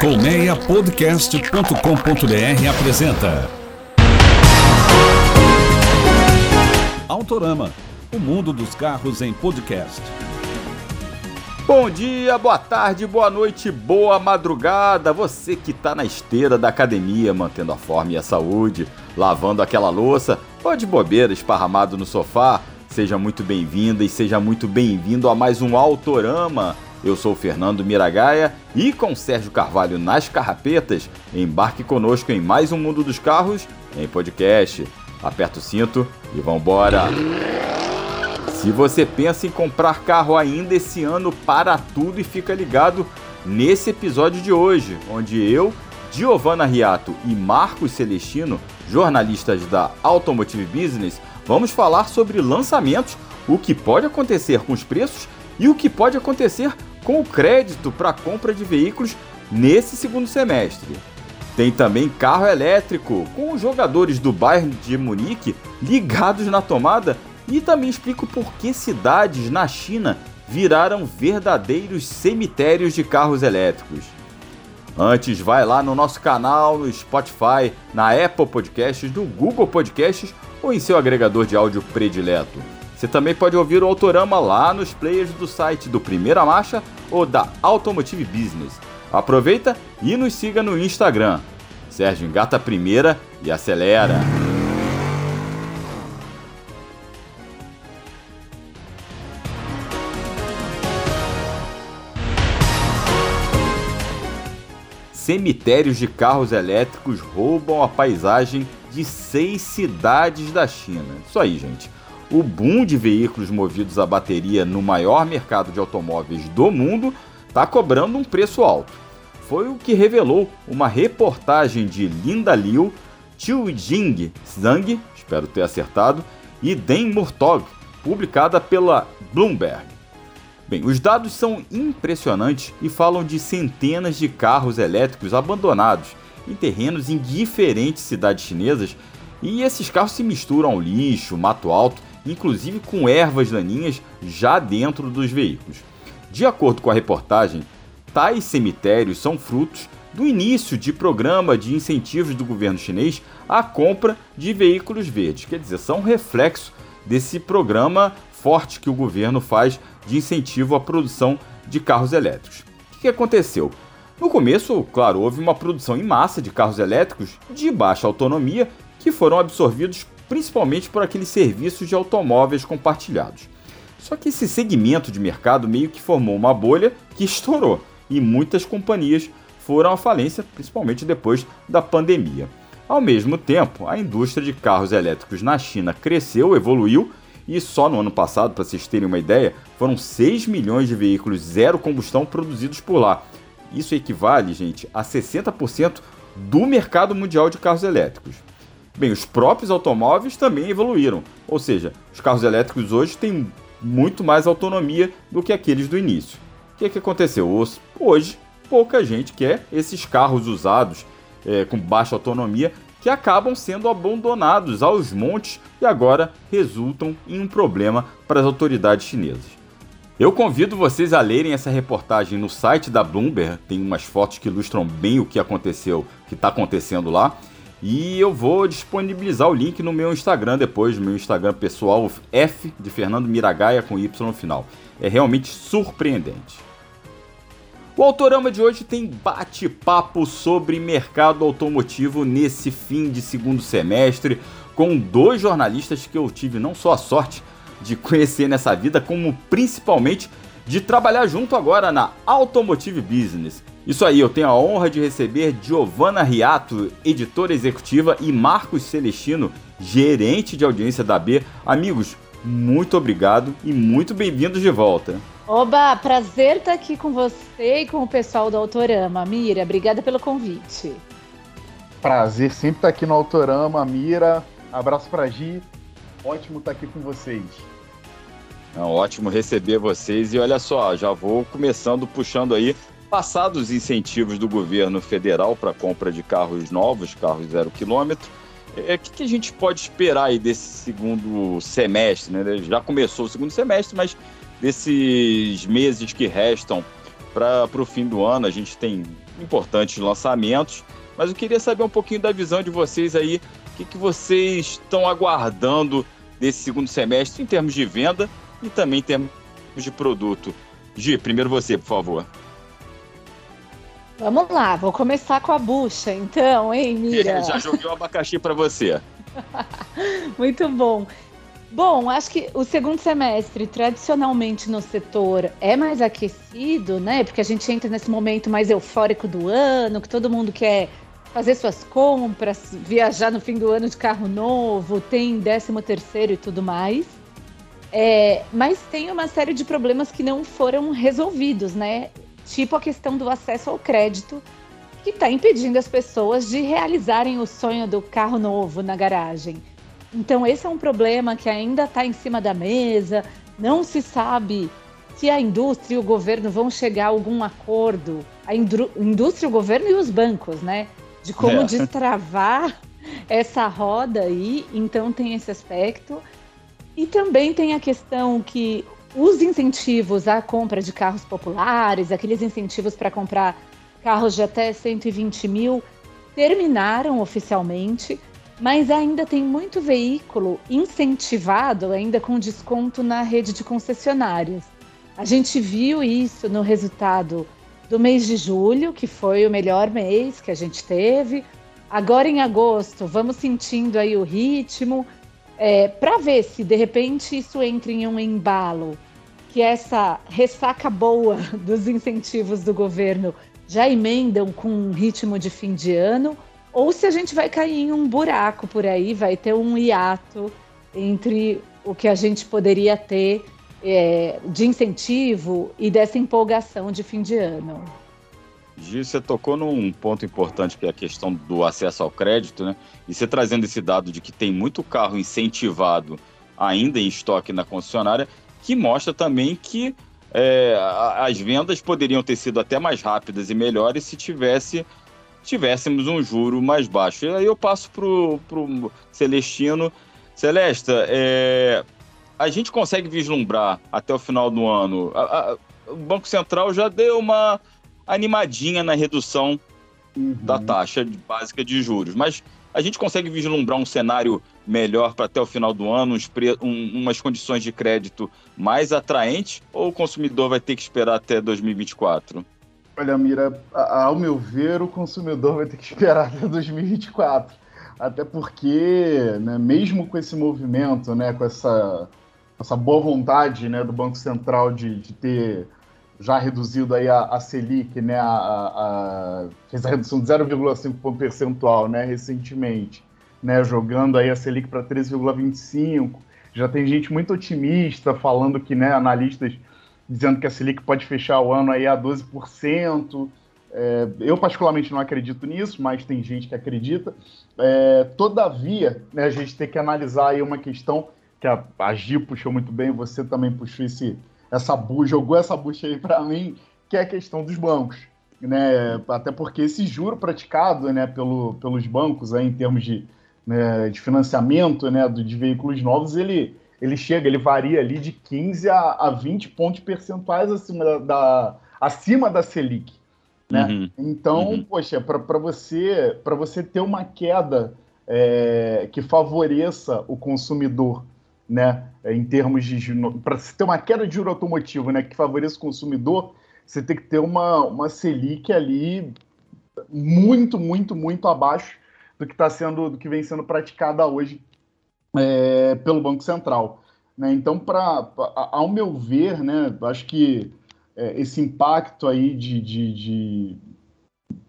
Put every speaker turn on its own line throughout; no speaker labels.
Colmeiapodcast.com.br apresenta Autorama, o mundo dos carros em podcast.
Bom dia, boa tarde, boa noite, boa madrugada. Você que está na esteira da academia, mantendo a forma e a saúde, lavando aquela louça ou de bobeira esparramado no sofá, seja muito bem-vinda e seja muito bem-vindo a mais um Autorama eu sou Fernando Miragaia e com Sérgio Carvalho nas carrapetas, embarque conosco em mais um Mundo dos Carros em podcast. Aperta o cinto e vambora! Se você pensa em comprar carro ainda esse ano, para tudo e fica ligado nesse episódio de hoje, onde eu, Giovanna Riato e Marcos Celestino, jornalistas da Automotive Business, vamos falar sobre lançamentos, o que pode acontecer com os preços e o que pode acontecer com crédito para compra de veículos nesse segundo semestre. Tem também carro elétrico, com os jogadores do Bayern de Munique ligados na tomada e também explico por que cidades na China viraram verdadeiros cemitérios de carros elétricos. Antes, vai lá no nosso canal, no Spotify, na Apple Podcasts, no Google Podcasts ou em seu agregador de áudio predileto. Você também pode ouvir o Autorama lá nos players do site do Primeira Marcha ou da Automotive Business. Aproveita e nos siga no Instagram. Sérgio engata a primeira e acelera. Cemitérios de carros elétricos roubam a paisagem de seis cidades da China. Isso aí, gente o boom de veículos movidos a bateria no maior mercado de automóveis do mundo está cobrando um preço alto. Foi o que revelou uma reportagem de Linda Liu, Chiu Jing Zhang, espero ter acertado, e Den Murtog, publicada pela Bloomberg. Bem, os dados são impressionantes e falam de centenas de carros elétricos abandonados em terrenos em diferentes cidades chinesas, e esses carros se misturam ao lixo, mato alto inclusive com ervas daninhas já dentro dos veículos. De acordo com a reportagem, tais cemitérios são frutos do início de programa de incentivos do governo chinês à compra de veículos verdes, quer dizer, são reflexo desse programa forte que o governo faz de incentivo à produção de carros elétricos. O que aconteceu? No começo, claro, houve uma produção em massa de carros elétricos de baixa autonomia que foram absorvidos principalmente por aqueles serviços de automóveis compartilhados. Só que esse segmento de mercado meio que formou uma bolha que estourou e muitas companhias foram à falência, principalmente depois da pandemia. Ao mesmo tempo, a indústria de carros elétricos na China cresceu, evoluiu e só no ano passado, para vocês terem uma ideia, foram 6 milhões de veículos zero combustão produzidos por lá. Isso equivale, gente, a 60% do mercado mundial de carros elétricos. Bem, os próprios automóveis também evoluíram, ou seja, os carros elétricos hoje têm muito mais autonomia do que aqueles do início. O que, é que aconteceu? Hoje, pouca gente quer esses carros usados é, com baixa autonomia que acabam sendo abandonados aos montes e agora resultam em um problema para as autoridades chinesas. Eu convido vocês a lerem essa reportagem no site da Bloomberg, tem umas fotos que ilustram bem o que aconteceu, que está acontecendo lá. E eu vou disponibilizar o link no meu Instagram depois, no meu Instagram pessoal, F de Fernando Miragaia com Y no final. É realmente surpreendente. O Autorama de hoje tem bate-papo sobre mercado automotivo nesse fim de segundo semestre, com dois jornalistas que eu tive não só a sorte de conhecer nessa vida, como principalmente de trabalhar junto agora na Automotive Business. Isso aí, eu tenho a honra de receber Giovanna Riato, editora executiva, e Marcos Celestino, gerente de audiência da B. Amigos, muito obrigado e muito bem-vindos de volta.
Oba, prazer estar aqui com você e com o pessoal do Autorama. Mira, obrigada pelo convite.
Prazer sempre estar aqui no Autorama, Mira. Abraço para Gi. Ótimo estar aqui com vocês.
É ótimo receber vocês e olha só, já vou começando puxando aí Passados os incentivos do governo federal para compra de carros novos, carros zero quilômetro, é, o é, que, que, a gente pode esperar aí desse segundo semestre? Né? Já começou o segundo semestre, mas desses meses que restam para o fim do ano. A gente tem importantes lançamentos, mas eu queria saber um pouquinho da visão de vocês aí, o que, que vocês estão aguardando desse segundo semestre em termos de venda e também em termos de produto. Gi, primeiro você, por favor.
Vamos lá, vou começar com a bucha, então, hein, Mira?
Já joguei o abacaxi para você.
Muito bom. Bom, acho que o segundo semestre, tradicionalmente no setor, é mais aquecido, né? Porque a gente entra nesse momento mais eufórico do ano, que todo mundo quer fazer suas compras, viajar no fim do ano de carro novo, tem 13 terceiro e tudo mais. É, mas tem uma série de problemas que não foram resolvidos, né? Tipo a questão do acesso ao crédito, que está impedindo as pessoas de realizarem o sonho do carro novo na garagem. Então, esse é um problema que ainda está em cima da mesa, não se sabe se a indústria e o governo vão chegar a algum acordo, a indústria, o governo e os bancos, né? De como é. destravar essa roda aí. Então, tem esse aspecto. E também tem a questão que os incentivos à compra de carros populares, aqueles incentivos para comprar carros de até 120 mil, terminaram oficialmente, mas ainda tem muito veículo incentivado, ainda com desconto na rede de concessionárias. A gente viu isso no resultado do mês de julho, que foi o melhor mês que a gente teve. Agora em agosto, vamos sentindo aí o ritmo é, para ver se de repente isso entra em um embalo, que essa ressaca boa dos incentivos do governo já emendam com um ritmo de fim de ano, ou se a gente vai cair em um buraco por aí, vai ter um hiato entre o que a gente poderia ter é, de incentivo e dessa empolgação de fim de ano.
Gil, você tocou num ponto importante que é a questão do acesso ao crédito, né? E você trazendo esse dado de que tem muito carro incentivado ainda em estoque na concessionária, que mostra também que é, as vendas poderiam ter sido até mais rápidas e melhores se tivesse tivéssemos um juro mais baixo. E aí eu passo para o Celestino. Celesta, é, a gente consegue vislumbrar até o final do ano. A, a, o Banco Central já deu uma animadinha na redução uhum. da taxa básica de juros. Mas a gente consegue vislumbrar um cenário melhor para até o final do ano, uns um, umas condições de crédito mais atraentes, ou o consumidor vai ter que esperar até 2024?
Olha, Mira, ao meu ver, o consumidor vai ter que esperar até 2024. Até porque, né, mesmo com esse movimento, né, com essa, essa boa vontade né, do Banco Central de, de ter já reduzido aí a, a Selic, né, a, a, fez a redução de 0,5 ponto percentual né, recentemente, né, jogando aí a Selic para 13,25. Já tem gente muito otimista falando que né, analistas dizendo que a Selic pode fechar o ano aí a 12%. É, eu particularmente não acredito nisso, mas tem gente que acredita. É, todavia, né, a gente tem que analisar aí uma questão que a, a Gi puxou muito bem, você também puxou esse essa bucha, jogou essa bucha aí para mim, que é a questão dos bancos. Né? Até porque esse juro praticado né, pelo, pelos bancos aí, em termos de, né, de financiamento né, de veículos novos, ele, ele chega, ele varia ali de 15 a, a 20 pontos percentuais acima da, da acima da Selic. Né? Uhum. Então, uhum. poxa, para você, você ter uma queda é, que favoreça o consumidor né, em termos de para ter uma queda de juro automotivo, né, que favoreça o consumidor, você tem que ter uma, uma Selic ali muito, muito, muito abaixo do que está sendo, do que vem sendo praticada hoje é, pelo Banco Central. Né? Então, para, ao meu ver, né, acho que é, esse impacto aí de, de, de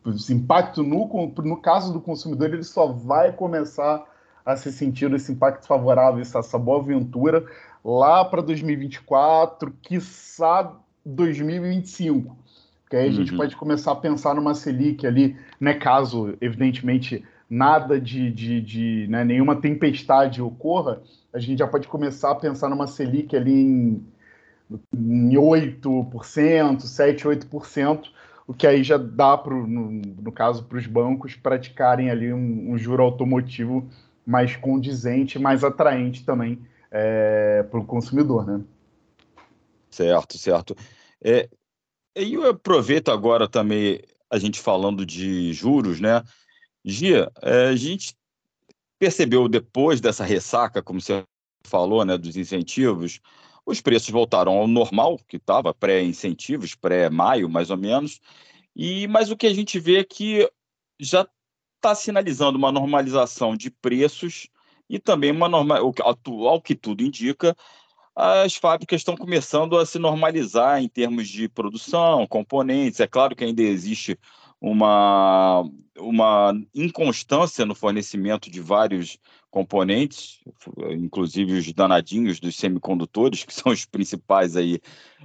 esse impacto no, no caso do consumidor, ele só vai começar a se sentir esse impacto favorável, essa, essa boa aventura lá para 2024, quiçá 2025. Porque aí a gente uhum. pode começar a pensar numa Selic ali, né, caso, evidentemente, nada de, de, de né, nenhuma tempestade ocorra, a gente já pode começar a pensar numa Selic ali em, em 8%, 7, 8%, o que aí já dá, pro, no, no caso, para os bancos praticarem ali um, um juro automotivo mais condizente, mais atraente também é, para o consumidor, né?
Certo, certo. É, E eu aproveito agora também a gente falando de juros, né? Gia, é, a gente percebeu depois dessa ressaca, como você falou, né, dos incentivos, os preços voltaram ao normal, que estava pré-incentivos, pré-maio, mais ou menos. E mas o que a gente vê é que já está sinalizando uma normalização de preços e também uma normal, ao que tudo indica, as fábricas estão começando a se normalizar em termos de produção, componentes. É claro que ainda existe uma, uma inconstância no fornecimento de vários componentes, inclusive os danadinhos dos semicondutores, que são os principais aí,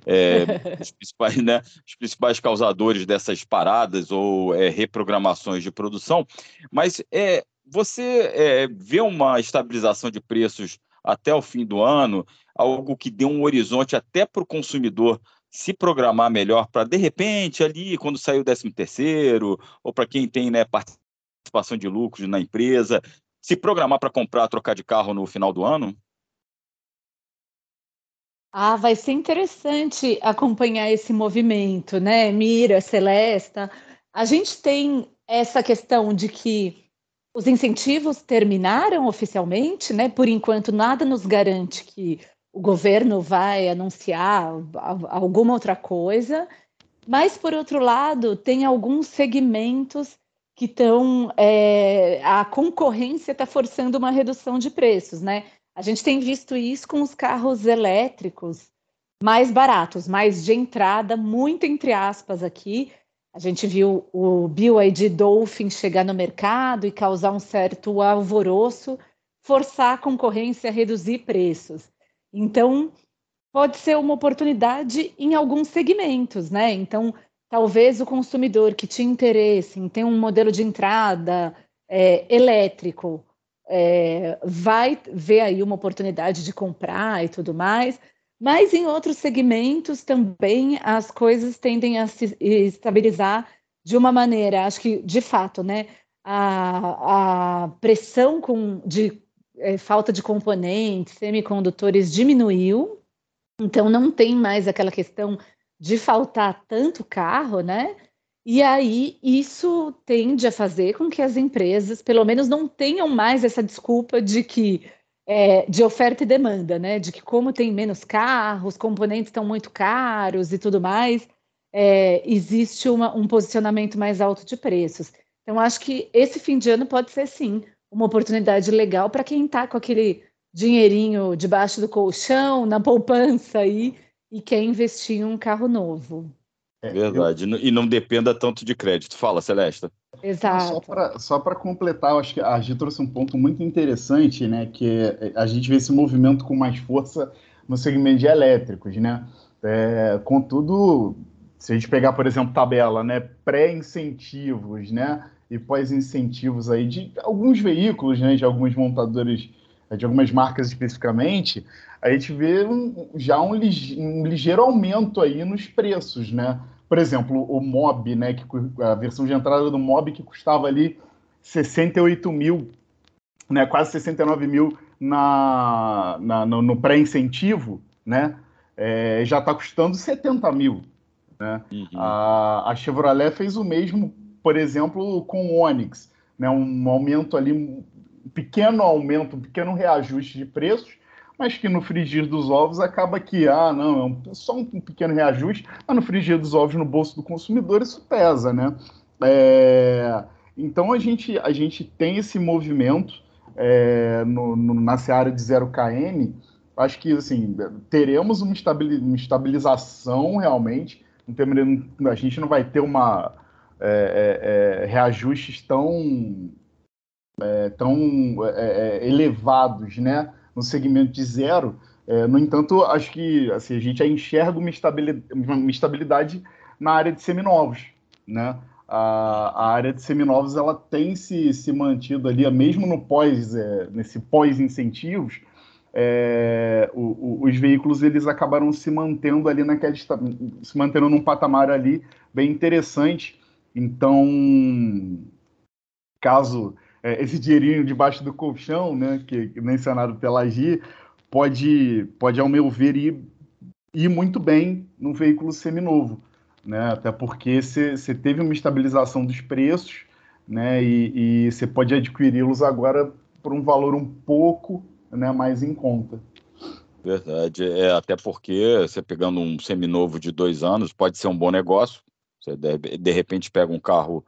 é, os, principais, né, os principais causadores dessas paradas ou é, reprogramações de produção. Mas é, você é, vê uma estabilização de preços até o fim do ano, algo que dê um horizonte até para o consumidor se programar melhor para, de repente, ali, quando sair o 13 terceiro, ou para quem tem né, participação de lucros na empresa, se programar para comprar, trocar de carro no final do ano?
Ah, vai ser interessante acompanhar esse movimento, né? Mira, Celesta. A gente tem essa questão de que os incentivos terminaram oficialmente, né? Por enquanto, nada nos garante que o governo vai anunciar alguma outra coisa. Mas, por outro lado, tem alguns segmentos que estão. É, a concorrência está forçando uma redução de preços, né? A gente tem visto isso com os carros elétricos mais baratos, mais de entrada, muito entre aspas aqui, a gente viu o BYD Dolphin chegar no mercado e causar um certo alvoroço, forçar a concorrência a reduzir preços. Então, pode ser uma oportunidade em alguns segmentos, né? Então, talvez o consumidor que tinha interesse em ter um modelo de entrada é, elétrico é, vai ver aí uma oportunidade de comprar e tudo mais, mas em outros segmentos também as coisas tendem a se estabilizar de uma maneira, acho que de fato, né? A, a pressão com, de é, falta de componentes, semicondutores diminuiu, então não tem mais aquela questão de faltar tanto carro, né? E aí isso tende a fazer com que as empresas, pelo menos, não tenham mais essa desculpa de que é, de oferta e demanda, né? De que como tem menos carros, componentes estão muito caros e tudo mais, é, existe uma, um posicionamento mais alto de preços. Então, acho que esse fim de ano pode ser sim uma oportunidade legal para quem está com aquele dinheirinho debaixo do colchão, na poupança aí, e quer investir em um carro novo.
É, Verdade. Eu... E não dependa tanto de crédito. Fala, Celesta.
Exato.
Só para completar, eu acho que a Gi trouxe um ponto muito interessante, né? Que a gente vê esse movimento com mais força no segmento de elétricos, né? É, contudo, se a gente pegar, por exemplo, tabela, né? Pré-incentivos, né? E pós-incentivos aí de alguns veículos, né? De alguns montadores, de algumas marcas especificamente, a gente vê um, já um, um ligeiro aumento aí nos preços, né? Por exemplo, o Mob, né, que, a versão de entrada do Mob que custava ali 68 mil, né, quase 69 mil na, na no, no pré-incentivo, né, é, já está custando 70 mil. Né? Uhum. A, a Chevrolet fez o mesmo, por exemplo, com o Onix, né, um aumento ali, um pequeno aumento, um pequeno reajuste de preços, mas que no frigir dos ovos acaba que, ah, não, é um, só um pequeno reajuste, mas no frigir dos ovos no bolso do consumidor isso pesa, né? É, então a gente, a gente tem esse movimento é, no, no, na seara de 0KM, acho que assim, teremos uma, estabilização realmente, a gente não vai ter uma é, é, é reajustes tão, é, tão elevados, né? no segmento de zero. No entanto, acho que assim, a gente já enxerga uma estabilidade, uma estabilidade na área de seminovos. Né? A, a, área de seminovos ela tem se, se mantido ali, mesmo no pós, é, nesse pós-incentivos, é, os veículos eles acabaram se mantendo ali naquela se mantendo num patamar ali bem interessante. Então, caso é, esse dinheirinho debaixo do colchão, né, que, mencionado pela Gi, pode, pode, ao meu ver, ir, ir muito bem num veículo seminovo. né? Até porque você teve uma estabilização dos preços, né? E você pode adquiri-los agora por um valor um pouco né, mais em conta.
Verdade, é até porque você pegando um seminovo de dois anos pode ser um bom negócio. Você de, de repente pega um carro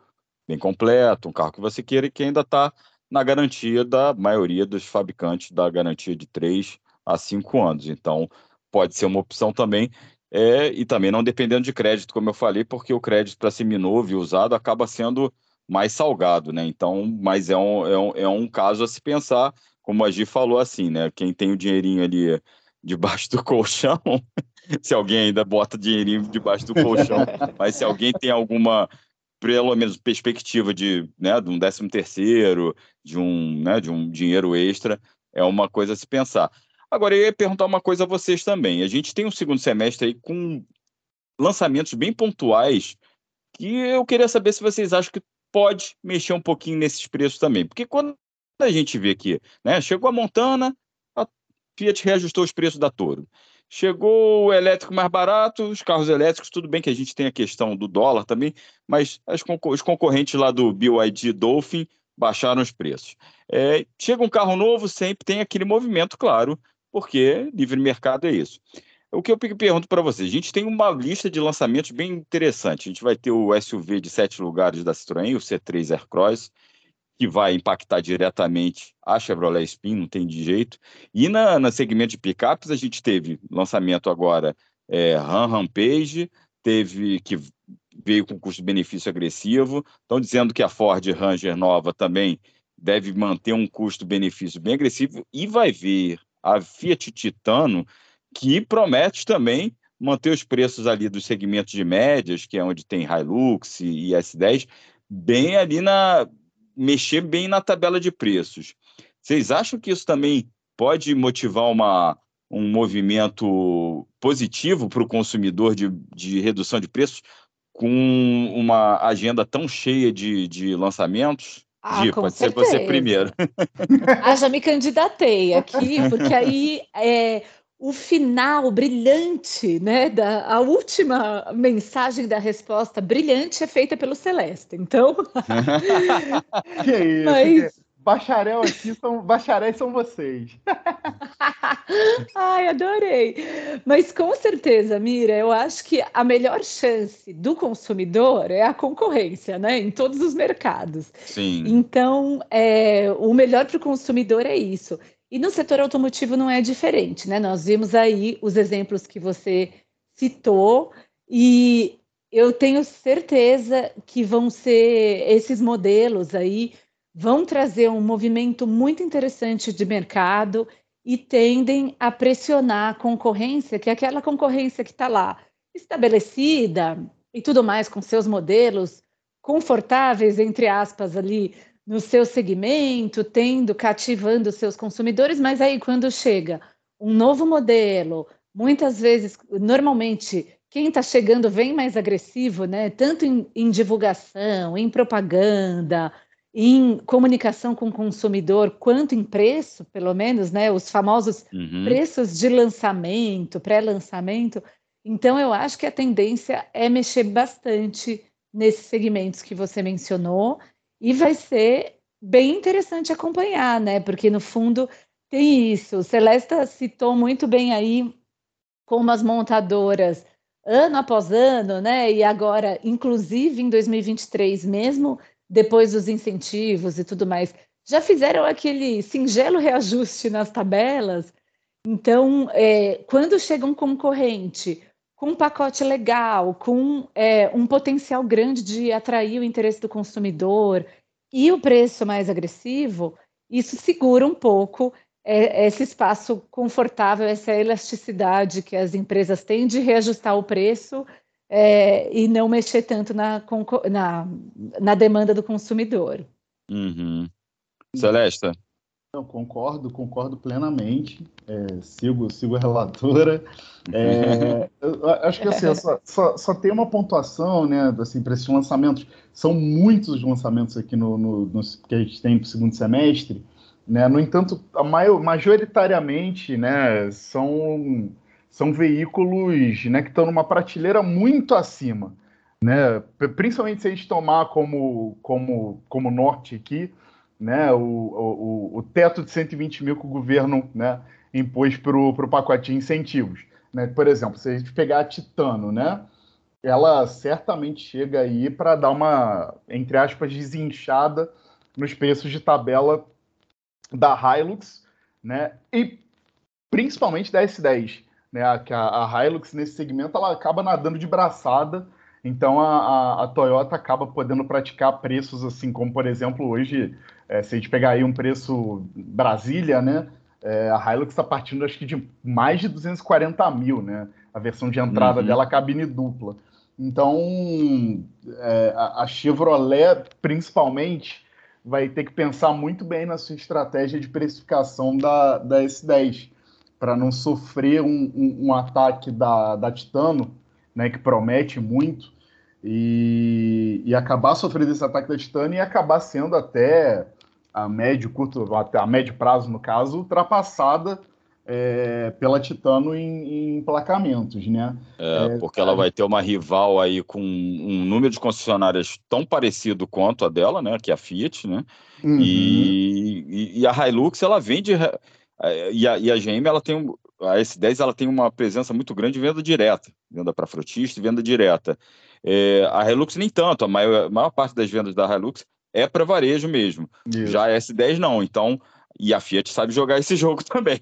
bem completo, um carro que você queira e que ainda está na garantia da maioria dos fabricantes da garantia de três a cinco anos. Então pode ser uma opção também é, e também não dependendo de crédito, como eu falei, porque o crédito para seminovo e usado acaba sendo mais salgado, né? Então, mas é um, é um, é um caso a se pensar, como a Gi falou assim, né? Quem tem o dinheirinho ali debaixo do colchão, se alguém ainda bota dinheirinho debaixo do colchão, mas se alguém tem alguma pelo menos perspectiva de, né, de um décimo terceiro, de um, né, de um dinheiro extra, é uma coisa a se pensar. Agora, eu ia perguntar uma coisa a vocês também. A gente tem um segundo semestre aí com lançamentos bem pontuais que eu queria saber se vocês acham que pode mexer um pouquinho nesses preços também. Porque quando a gente vê aqui, né, chegou a Montana, a Fiat reajustou os preços da Toro. Chegou o elétrico mais barato, os carros elétricos, tudo bem que a gente tem a questão do dólar também, mas os concorrentes lá do BYD Dolphin baixaram os preços. É, chega um carro novo, sempre tem aquele movimento, claro, porque livre mercado é isso. O que eu pergunto para vocês, a gente tem uma lista de lançamentos bem interessante. A gente vai ter o SUV de sete lugares da Citroën, o C3 Aircross, que vai impactar diretamente a Chevrolet Spin, não tem de jeito. E na, na segmento de picapes, a gente teve lançamento agora é, Ram Rampage, teve que veio com custo-benefício agressivo. Estão dizendo que a Ford Ranger nova também deve manter um custo-benefício bem agressivo e vai vir a Fiat Titano, que promete também manter os preços ali dos segmentos de médias, que é onde tem Hilux e S10, bem ali na mexer bem na tabela de preços. Vocês acham que isso também pode motivar uma, um movimento positivo para o consumidor de, de redução de preços com uma agenda tão cheia de, de lançamentos?
Ah, Gi, pode certeza. ser você primeiro. Ah, já me candidatei aqui, porque aí é, o final brilhante, né, da, a última mensagem da resposta brilhante é feita pelo Celeste. Então,
que isso? Mas... Bacharel aqui são bacharéis são vocês.
Ai, adorei. Mas com certeza, Mira, eu acho que a melhor chance do consumidor é a concorrência, né? Em todos os mercados.
Sim.
Então, é, o melhor para o consumidor é isso. E no setor automotivo não é diferente, né? Nós vimos aí os exemplos que você citou e eu tenho certeza que vão ser esses modelos aí vão trazer um movimento muito interessante de mercado e tendem a pressionar a concorrência, que é aquela concorrência que está lá estabelecida e tudo mais com seus modelos confortáveis, entre aspas, ali no seu segmento, tendo, cativando seus consumidores, mas aí quando chega um novo modelo, muitas vezes, normalmente, quem está chegando vem mais agressivo, né? Tanto em, em divulgação, em propaganda, em comunicação com o consumidor quanto em preço, pelo menos, né? Os famosos uhum. preços de lançamento, pré-lançamento. Então, eu acho que a tendência é mexer bastante nesses segmentos que você mencionou e vai ser bem interessante acompanhar, né? Porque no fundo tem isso. Celesta citou muito bem aí como as montadoras ano após ano, né? E agora, inclusive em 2023 mesmo, depois dos incentivos e tudo mais, já fizeram aquele singelo reajuste nas tabelas. Então, é, quando chega um concorrente com um pacote legal, com é, um potencial grande de atrair o interesse do consumidor e o preço mais agressivo, isso segura um pouco é, esse espaço confortável, essa elasticidade que as empresas têm de reajustar o preço é, e não mexer tanto na, na, na demanda do consumidor.
Uhum. Celeste?
Eu concordo, concordo plenamente. É, sigo, sigo a relatora. É, acho que assim, só, só, só, tem uma pontuação, né? Assim, para esses lançamentos. São muitos lançamentos aqui no, no, no que a gente tem para o segundo semestre. Né? No entanto, a maior, majoritariamente né, são são veículos né, que estão numa prateleira muito acima. né? Principalmente se a gente tomar como, como, como norte aqui, né? O, o, o teto de 120 mil que o governo né, impôs para o pacote de incentivos. Né? Por exemplo, se a gente pegar a Titano, né? Ela certamente chega aí para dar uma, entre aspas, desinchada nos preços de tabela da Hilux, né? E principalmente da S10, né? A, a, a Hilux nesse segmento ela acaba nadando de braçada, então a, a, a Toyota acaba podendo praticar preços assim, como por exemplo hoje, é, se a gente pegar aí um preço Brasília, né? É, a Hilux está partindo acho que de mais de 240 mil, né? A versão de entrada uhum. dela cabine dupla. Então, é, a Chevrolet, principalmente, vai ter que pensar muito bem na sua estratégia de precificação da, da S10, para não sofrer um, um, um, ataque da, da Titano, né, que promete muito, e, e acabar sofrendo esse ataque da Titano e acabar sendo até a médio, curto, até a médio prazo, no caso, ultrapassada é, pela Titano em, em emplacamentos, né?
É, é, porque ela vai ter uma rival aí com um número de concessionárias tão parecido quanto a dela, né? Que é a Fiat, né? Uhum. E, e, e, a Hilux, ela vende... E a, e a GM, ela tem... A S10, ela tem uma presença muito grande de venda direta. Venda para frotista e venda direta. É, a Hilux nem tanto, a maior, a maior parte das vendas da Hilux é para varejo mesmo. Isso. Já a S10 não. Então, e a Fiat sabe jogar esse jogo também.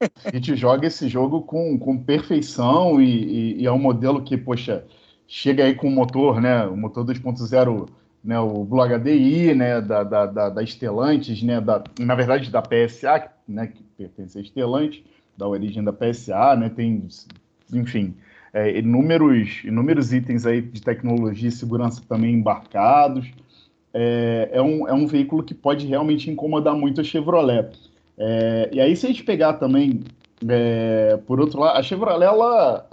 A Fiat joga esse jogo com, com perfeição e, e, e, é um modelo que, poxa, chega aí com o motor, né? O motor 2.0, né? O Blue HDI, né? Da, da, da, da Stellantis, né? Da, na verdade, da PSA, né? Que pertence a Stellantis, da origem da PSA, né? Tem, enfim, é, inúmeros, inúmeros itens aí de tecnologia e segurança também embarcados é, é, um, é um veículo que pode realmente incomodar muito a Chevrolet. É, e aí, se a gente pegar também, é, por outro lado, a Chevrolet, ela.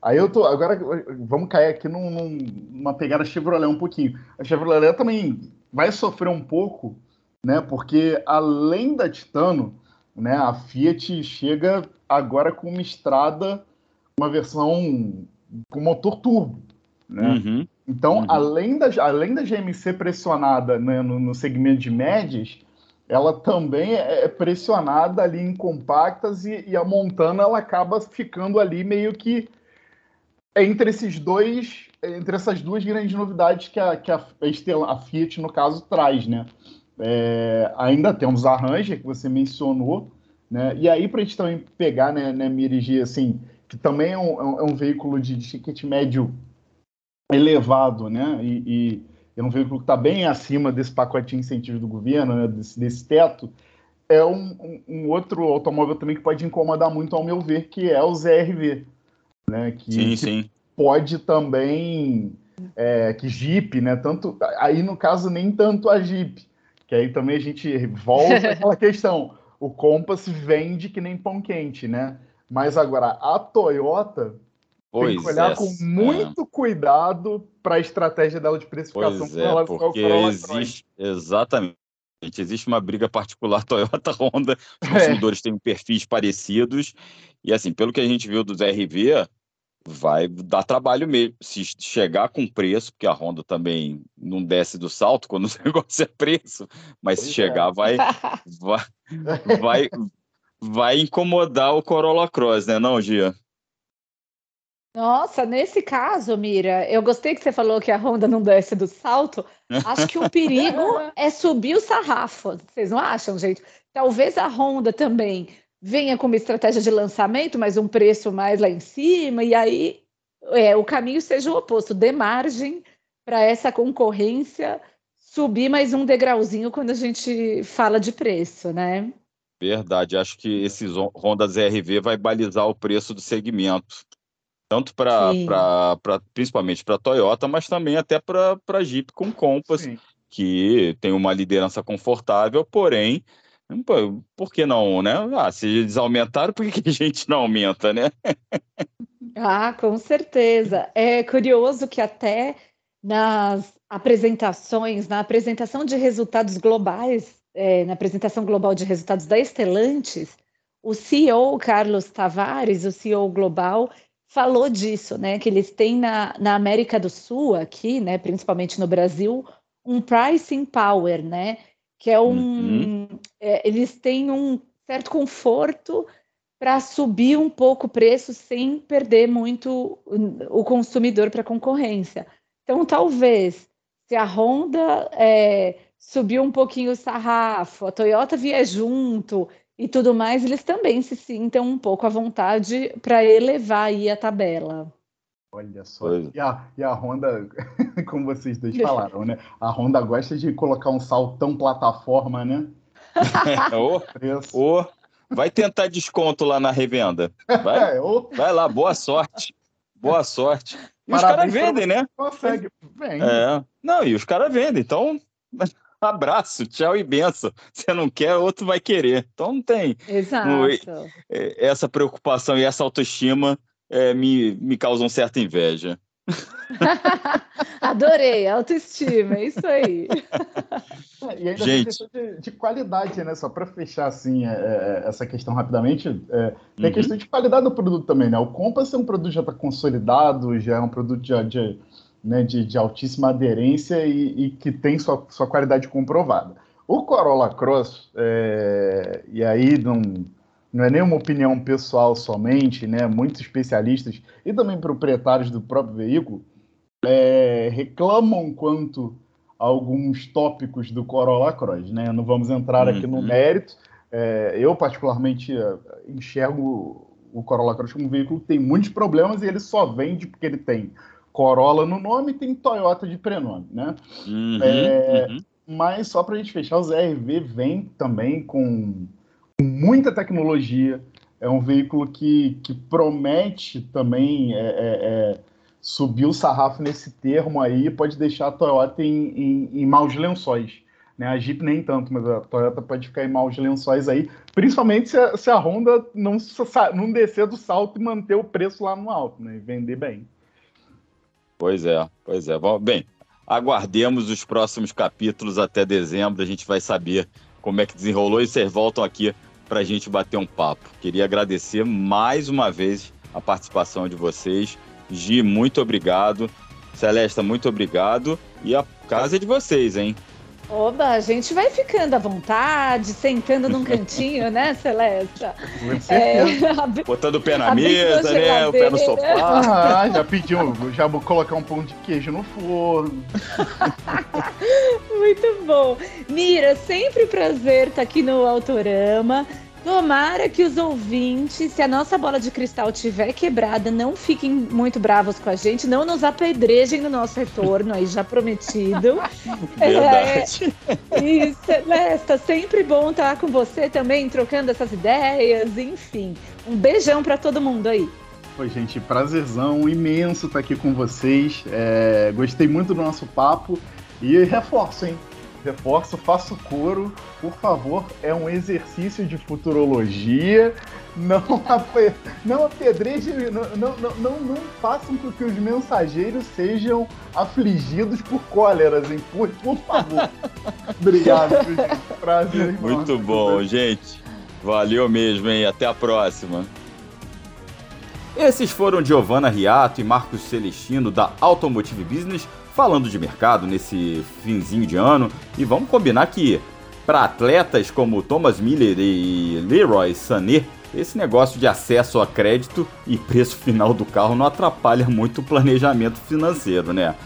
Aí eu tô. Agora vamos cair aqui num, numa pegada Chevrolet um pouquinho. A Chevrolet também vai sofrer um pouco, né? Porque além da Titano, né, a Fiat chega agora com uma estrada, uma versão com motor turbo. Né? Uhum. Então, uhum. além, da, além da GMC pressionada né, no, no, segmento de médias, ela também é, é pressionada ali em compactas e, e, a Montana ela acaba ficando ali meio que entre esses dois, entre essas duas grandes novidades que a, que a, a Fiat, no caso, traz, né? É, ainda temos a Ranger, que você mencionou, né? E aí, para a gente também pegar, né, né Mirigi, assim, que também é um, é um veículo de, de ticket médio elevado, né? E, e é um veículo que está bem acima desse pacote de incentivos do governo, né? desse, desse teto, é um, um, outro automóvel também que pode incomodar muito, ao meu ver, que é o ZRV, né? Que,
sim, sim.
pode também, é, que Jeep, né? Tanto, aí no caso nem tanto a Jeep, que aí também a gente volta àquela questão, o Compass vende que nem pão quente, né? Mas agora a Toyota Pois tem que olhar é, com muito é. cuidado para a estratégia dela de precificação
pois é, porque existe, exatamente. Existe uma briga particular Toyota Honda, os é. consumidores têm perfis parecidos, e assim, pelo que a gente viu dos RV, vai dar trabalho mesmo. Se chegar com preço, porque a Honda também não desce do salto quando o negócio é preço, mas se chegar, é. vai, vai, vai, vai incomodar o Corolla Cross, né, não, Gia?
Nossa, nesse caso, Mira, eu gostei que você falou que a Honda não desce do salto. Acho que o perigo é subir o sarrafo. Vocês não acham, gente? Talvez a Honda também venha com uma estratégia de lançamento, mas um preço mais lá em cima, e aí é, o caminho seja o oposto, dê margem para essa concorrência subir mais um degrauzinho quando a gente fala de preço, né?
Verdade, acho que esses Honda ZRV vai balizar o preço do segmento tanto para principalmente para Toyota, mas também até para Jeep com Compass, Sim. que tem uma liderança confortável, porém, por que não, né? Ah, se eles aumentaram, por que a gente não aumenta, né?
ah, com certeza. É curioso que até nas apresentações, na apresentação de resultados globais, é, na apresentação global de resultados da Estelantes, o CEO Carlos Tavares, o CEO global, falou disso, né? Que eles têm na, na América do Sul, aqui, né? Principalmente no Brasil, um pricing power, né? Que é um. Uhum. É, eles têm um certo conforto para subir um pouco o preço sem perder muito o consumidor para a concorrência. Então, talvez, se a Honda é, subiu um pouquinho o sarrafo, a Toyota vier junto e tudo mais, eles também se sintam um pouco à vontade para elevar aí a tabela.
Olha só. E a, e a Honda, como vocês dois falaram, né? A Honda gosta de colocar um saltão plataforma, né?
oh, oh, vai tentar desconto lá na revenda. Vai, é, oh. vai lá, boa sorte. Boa sorte. E os caras vendem, né?
Consegue, vem.
É. Não, e os caras vendem, então abraço, tchau e benção. Você não quer, outro vai querer. Então não tem.
Exato.
essa preocupação e essa autoestima é, me, me causam certa inveja.
Adorei, autoestima, é isso aí.
É, e ainda Gente. tem questão de, de, qualidade, né? Só para fechar assim é, é, essa questão rapidamente, é, tem uhum. questão de qualidade do produto também, né? O Compass é um produto já está consolidado, já é um produto de, de, né, de, de altíssima aderência e, e, que tem sua, sua qualidade comprovada. O Corolla Cross, é, e aí não não é nenhuma opinião pessoal somente, né? Muitos especialistas e também proprietários do próprio veículo é, reclamam quanto a alguns tópicos do Corolla Cross, né? Não vamos entrar uhum. aqui no uhum. mérito. É, eu particularmente é, enxergo o Corolla Cross como um veículo que tem muitos problemas e ele só vende porque ele tem Corolla no nome e tem Toyota de prenome, né? Uhum, é, uhum. Mas só para a gente fechar, o ZRV vem também com muita tecnologia, é um veículo que, que promete também é, é, é, subir o sarrafo nesse termo aí, pode deixar a Toyota em, em, em maus lençóis. Né? A Jeep nem tanto, mas a Toyota pode ficar em maus lençóis aí, principalmente se a, se a Honda não, não descer do salto e manter o preço lá no alto, né? E vender bem.
Pois é, pois é. Bem, aguardemos os próximos capítulos até dezembro, a gente vai saber como é que desenrolou e vocês voltam aqui para a gente bater um papo. Queria agradecer mais uma vez a participação de vocês. Gi, muito obrigado. Celesta, muito obrigado. E a casa é de vocês, hein?
Oba, a gente vai ficando à vontade, sentando num cantinho, né, Celesta?
É, Botando o pé na mesa, né? O pé no
sofá. Ah, já pediu, já vou colocar um pão de queijo no forno.
Muito bom. Mira, sempre prazer estar aqui no Autorama. Tomara que os ouvintes, se a nossa bola de cristal tiver quebrada, não fiquem muito bravos com a gente, não nos apedrejem no nosso retorno, aí já prometido.
Verdade.
É, isso, Lesta, sempre bom estar com você também, trocando essas ideias, enfim. Um beijão para todo mundo aí.
Oi, gente, prazerzão imenso estar aqui com vocês. É, gostei muito do nosso papo e reforço, hein? Reforço, faço coro, por favor, é um exercício de futurologia. Não, ape, não apedreje, não, não, não, não, não façam com que os mensageiros sejam afligidos por cóleras, hein? Por, por favor. Obrigado, Prazer,
irmão. Muito bom, gente. Valeu mesmo, hein? Até a próxima. Esses foram Giovanna Riato e Marcos Celestino da Automotive Business falando de mercado nesse finzinho de ano. E vamos combinar que para atletas como Thomas Miller e Leroy Sané, esse negócio de acesso a crédito e preço final do carro não atrapalha muito o planejamento financeiro, né?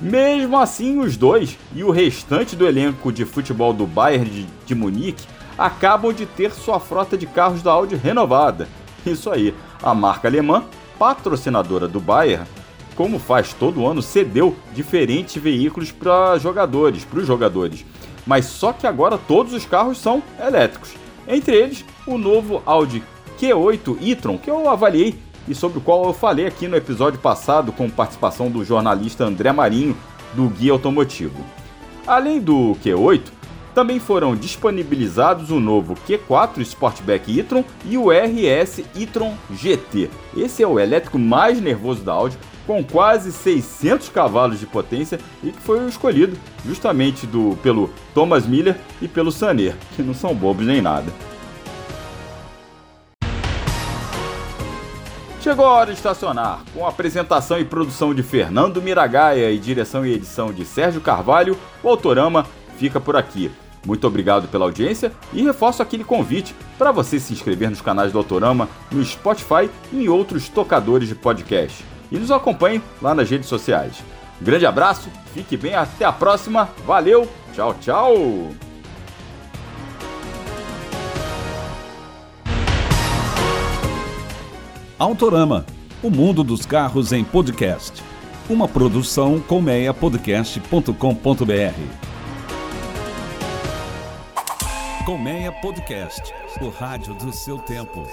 Mesmo assim, os dois e o restante do elenco de futebol do Bayern de, de Munique acabam de ter sua frota de carros da Audi renovada. Isso aí, a marca alemã, patrocinadora do Bayern, como faz todo ano, cedeu diferentes veículos para jogadores, para os jogadores. Mas só que agora todos os carros são elétricos. Entre eles, o novo Audi Q8 e-tron, que eu avaliei e sobre o qual eu falei aqui no episódio passado com participação do jornalista André Marinho do Guia Automotivo. Além do Q8, também foram disponibilizados o novo Q4 Sportback e-tron e o RS e-tron GT. Esse é o elétrico mais nervoso da Audi, com quase 600 cavalos de potência e que foi o escolhido justamente do, pelo Thomas Miller e pelo Saner, que não são bobos nem nada. Chegou a hora de estacionar. Com apresentação e produção de Fernando Miragaia e direção e edição de Sérgio Carvalho, o Autorama fica por aqui. Muito obrigado pela audiência e reforço aquele convite para você se inscrever nos canais do Autorama no Spotify e em outros tocadores de podcast. E nos acompanhe lá nas redes sociais. Um grande abraço, fique bem, até a próxima, valeu, tchau, tchau!
Autorama, o mundo dos carros em podcast. Uma produção colmeiapodcast.com.br. Colmeia Podcast, o rádio do seu tempo.